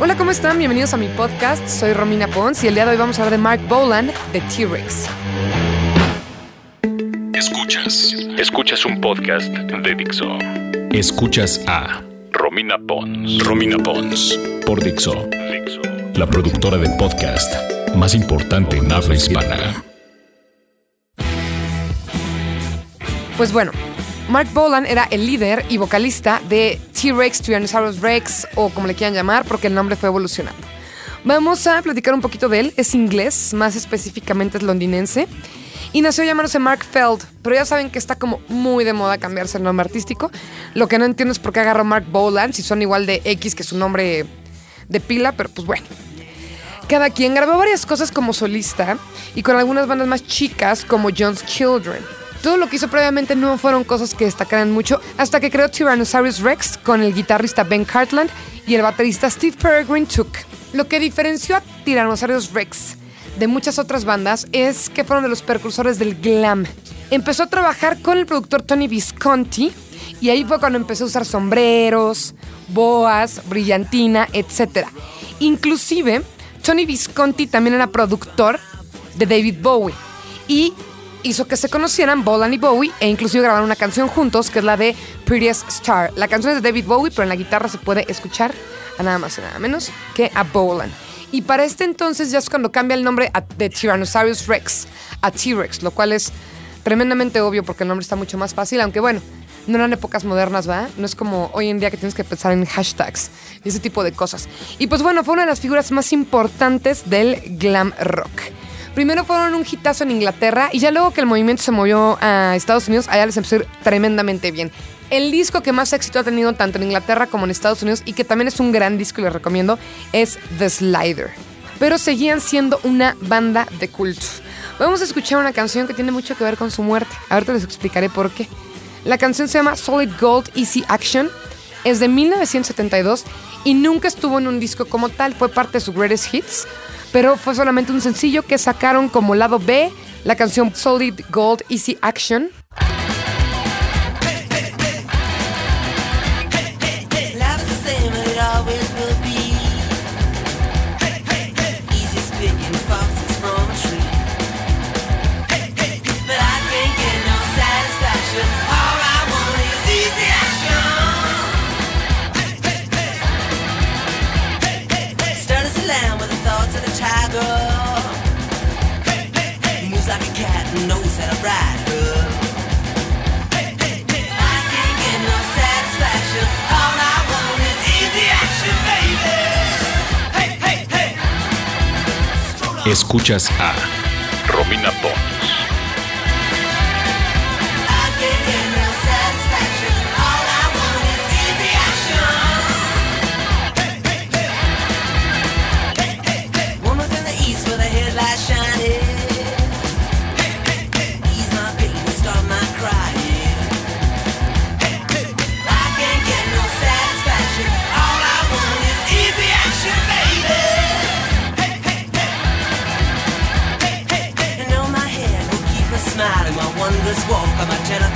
Hola, ¿cómo están? Bienvenidos a mi podcast. Soy Romina Pons y el día de hoy vamos a hablar de Mark Bolan de T-Rex. Escuchas. Escuchas un podcast de Dixo. Escuchas a Romina Pons. Romina Pons. Por Dixo. Dixo. La productora de podcast más importante en habla hispana. Pues bueno, Mark Bolan era el líder y vocalista de T-Rex, Tyrannosaurus Rex o como le quieran llamar, porque el nombre fue evolucionando. Vamos a platicar un poquito de él. Es inglés, más específicamente es londinense. Y nació llamándose Mark Feld, pero ya saben que está como muy de moda cambiarse el nombre artístico. Lo que no entiendo es por qué agarró Mark Bolan si son igual de X que su nombre de pila, pero pues bueno. Cada quien grabó varias cosas como solista y con algunas bandas más chicas como John's Children. Todo lo que hizo previamente no fueron cosas que destacaran mucho hasta que creó Tyrannosaurus Rex con el guitarrista Ben Cartland y el baterista Steve Peregrine Took. Lo que diferenció a Tyrannosaurus Rex de muchas otras bandas es que fueron de los precursores del glam. Empezó a trabajar con el productor Tony Visconti y ahí fue cuando empezó a usar sombreros, boas, brillantina, etc. Inclusive, Tony Visconti también era productor de David Bowie y hizo que se conocieran Bolan y Bowie e inclusive grabaron una canción juntos que es la de Prettiest Star. La canción es de David Bowie, pero en la guitarra se puede escuchar a nada más y nada menos que a Bolan. Y para este entonces ya es cuando cambia el nombre de Tyrannosaurus Rex a T-Rex, lo cual es tremendamente obvio porque el nombre está mucho más fácil, aunque bueno, no eran épocas modernas, ¿va? No es como hoy en día que tienes que pensar en hashtags y ese tipo de cosas. Y pues bueno, fue una de las figuras más importantes del glam rock. Primero fueron un hitazo en Inglaterra y ya luego que el movimiento se movió a Estados Unidos, allá les empezó a tremendamente bien. El disco que más éxito ha tenido tanto en Inglaterra como en Estados Unidos y que también es un gran disco y les recomiendo es The Slider. Pero seguían siendo una banda de culto. Vamos a escuchar una canción que tiene mucho que ver con su muerte. Ahorita les explicaré por qué. La canción se llama Solid Gold Easy Action. Es de 1972 y nunca estuvo en un disco como tal. Fue parte de su Greatest Hits pero fue solamente un sencillo que sacaron como lado B la canción Solid Gold Easy Action. Escuchas a Romina Pons.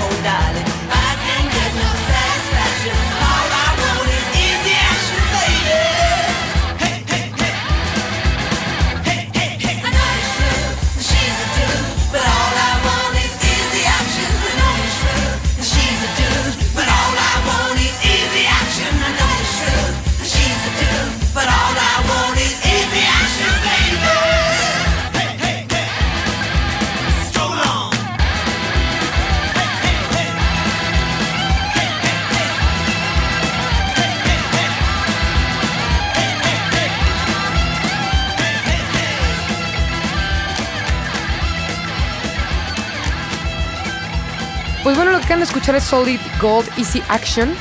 Pues bueno, lo que acaban de escuchar es Solid Gold Easy Action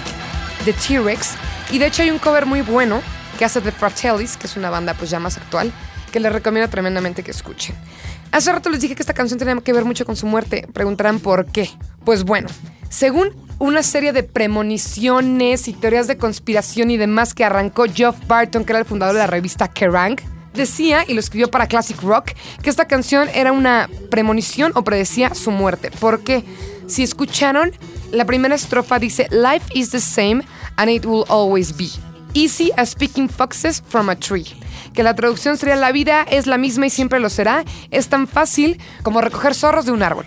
de T-Rex. Y de hecho hay un cover muy bueno que hace The Fratellis, que es una banda pues ya más actual, que les recomiendo tremendamente que escuchen. Hace rato les dije que esta canción tenía que ver mucho con su muerte. Preguntarán por qué. Pues bueno, según una serie de premoniciones y teorías de conspiración y demás que arrancó Geoff Barton, que era el fundador de la revista Kerrang, decía, y lo escribió para Classic Rock, que esta canción era una premonición o predecía su muerte. ¿Por qué? Si escucharon, la primera estrofa dice, Life is the same and it will always be. Easy as Picking Foxes from a Tree, que la traducción sería La vida es la misma y siempre lo será, es tan fácil como recoger zorros de un árbol.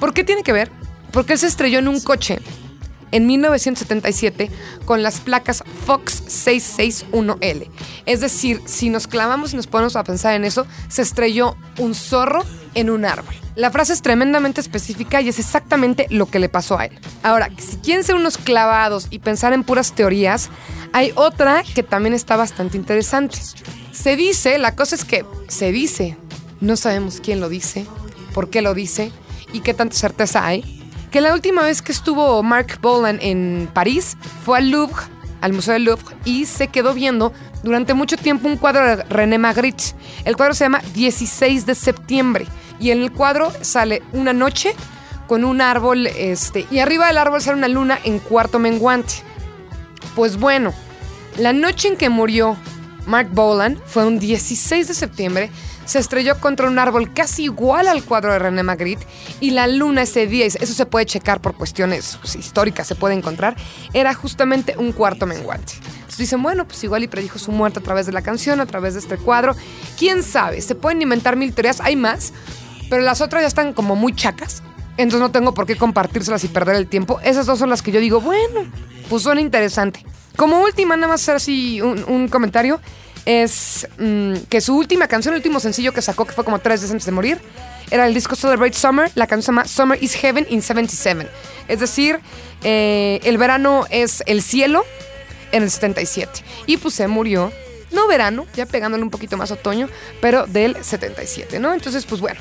¿Por qué tiene que ver? Porque él se estrelló en un coche en 1977 con las placas Fox 661L. Es decir, si nos clavamos y nos ponemos a pensar en eso, se estrelló un zorro en un árbol. La frase es tremendamente específica y es exactamente lo que le pasó a él. Ahora, si quieren ser unos clavados y pensar en puras teorías, hay otra que también está bastante interesante. Se dice, la cosa es que se dice, no sabemos quién lo dice, por qué lo dice y qué tanta certeza hay, que la última vez que estuvo Mark Bolan en París fue al Louvre, al Museo del Louvre, y se quedó viendo durante mucho tiempo un cuadro de René Magritte. El cuadro se llama 16 de septiembre y en el cuadro sale una noche con un árbol, este, y arriba del árbol sale una luna en cuarto menguante. Pues bueno, la noche en que murió Mark Bolan fue un 16 de septiembre se estrelló contra un árbol casi igual al cuadro de René Magritte y la luna ese día, eso se puede checar por cuestiones pues, históricas, se puede encontrar, era justamente un cuarto menguante. Entonces dicen, bueno, pues igual y predijo su muerte a través de la canción, a través de este cuadro. ¿Quién sabe? Se pueden inventar mil teorías, hay más, pero las otras ya están como muy chacas. Entonces no tengo por qué compartírselas y perder el tiempo. Esas dos son las que yo digo, bueno, pues suena interesante. Como última, nada más hacer así un, comentario es mm, que su última canción, el último sencillo que sacó, que fue como tres días antes de morir, era el disco Celebrate Summer. La canción se llama Summer is Heaven in 77. Es decir, eh, el verano es el cielo en el 77. Y pues se murió, no verano, ya pegándole un poquito más otoño, pero del 77, ¿no? Entonces, pues bueno.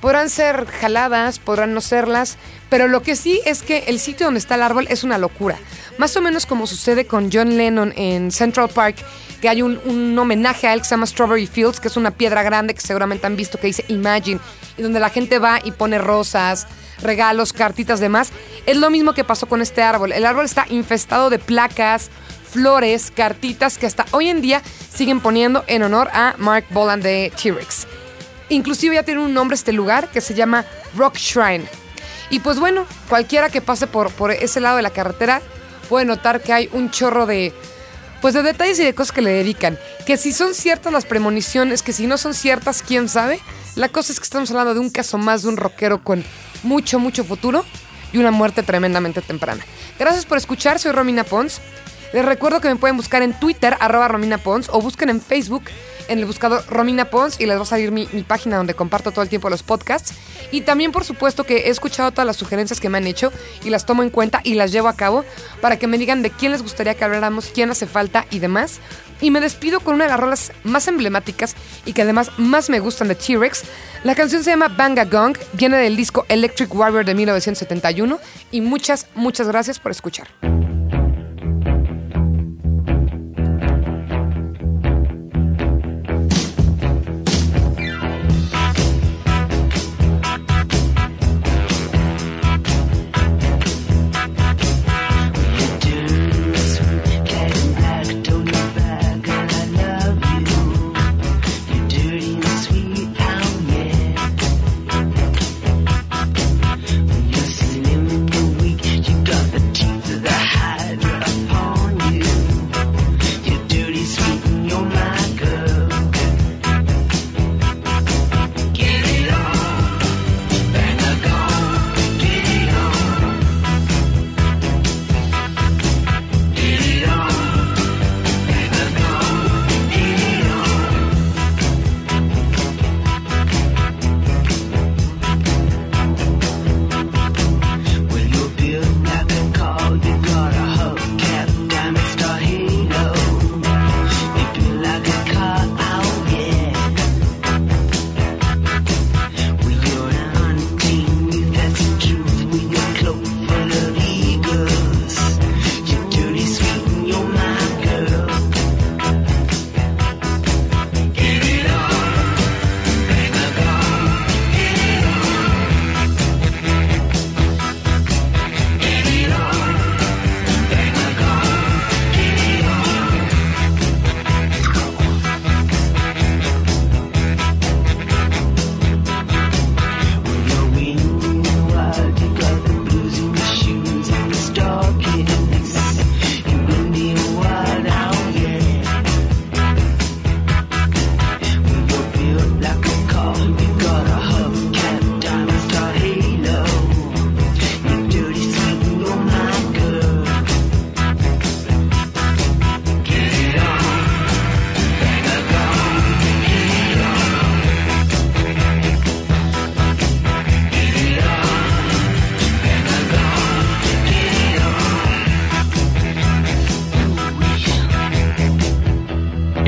Podrán ser jaladas, podrán no serlas, pero lo que sí es que el sitio donde está el árbol es una locura. Más o menos como sucede con John Lennon en Central Park, que hay un, homenaje a él que se llama Strawberry Fields, que es una piedra grande que seguramente han visto que dice Imagine, y donde la gente va y pone rosas, regalos, cartitas, demás. Es lo mismo que pasó con este árbol. El árbol está infestado de placas, flores, cartitas que hasta hoy en día siguen poniendo en honor a Mark Boland de T-Rex. Inclusive ya tiene un nombre este lugar que se llama Rock Shrine. Y pues bueno, cualquiera que pase por, por ese lado de la carretera puede notar que hay un chorro de, pues de detalles y de cosas que le dedican. Que si son ciertas las premoniciones, que si no son ciertas, quién sabe. La cosa es que estamos hablando de un caso más de un rockero con mucho, mucho futuro y una muerte tremendamente temprana. Gracias por escuchar, soy Romina Pons. Les recuerdo que me pueden buscar en Twitter, arroba Romina Pons, o busquen en Facebook en el buscador Romina Pons y les va a salir mi, página donde comparto todo el tiempo los podcasts. Y también, por supuesto, que he escuchado todas las sugerencias que me han hecho y las tomo en cuenta y las llevo a cabo para que me digan de quién les gustaría que habláramos, quién hace falta y demás. Y me despido con una de las rolas más emblemáticas y que además más me gustan de T-Rex. La canción se llama Banga Gong, viene del disco Electric Warrior de 1971 y muchas, muchas gracias por escuchar.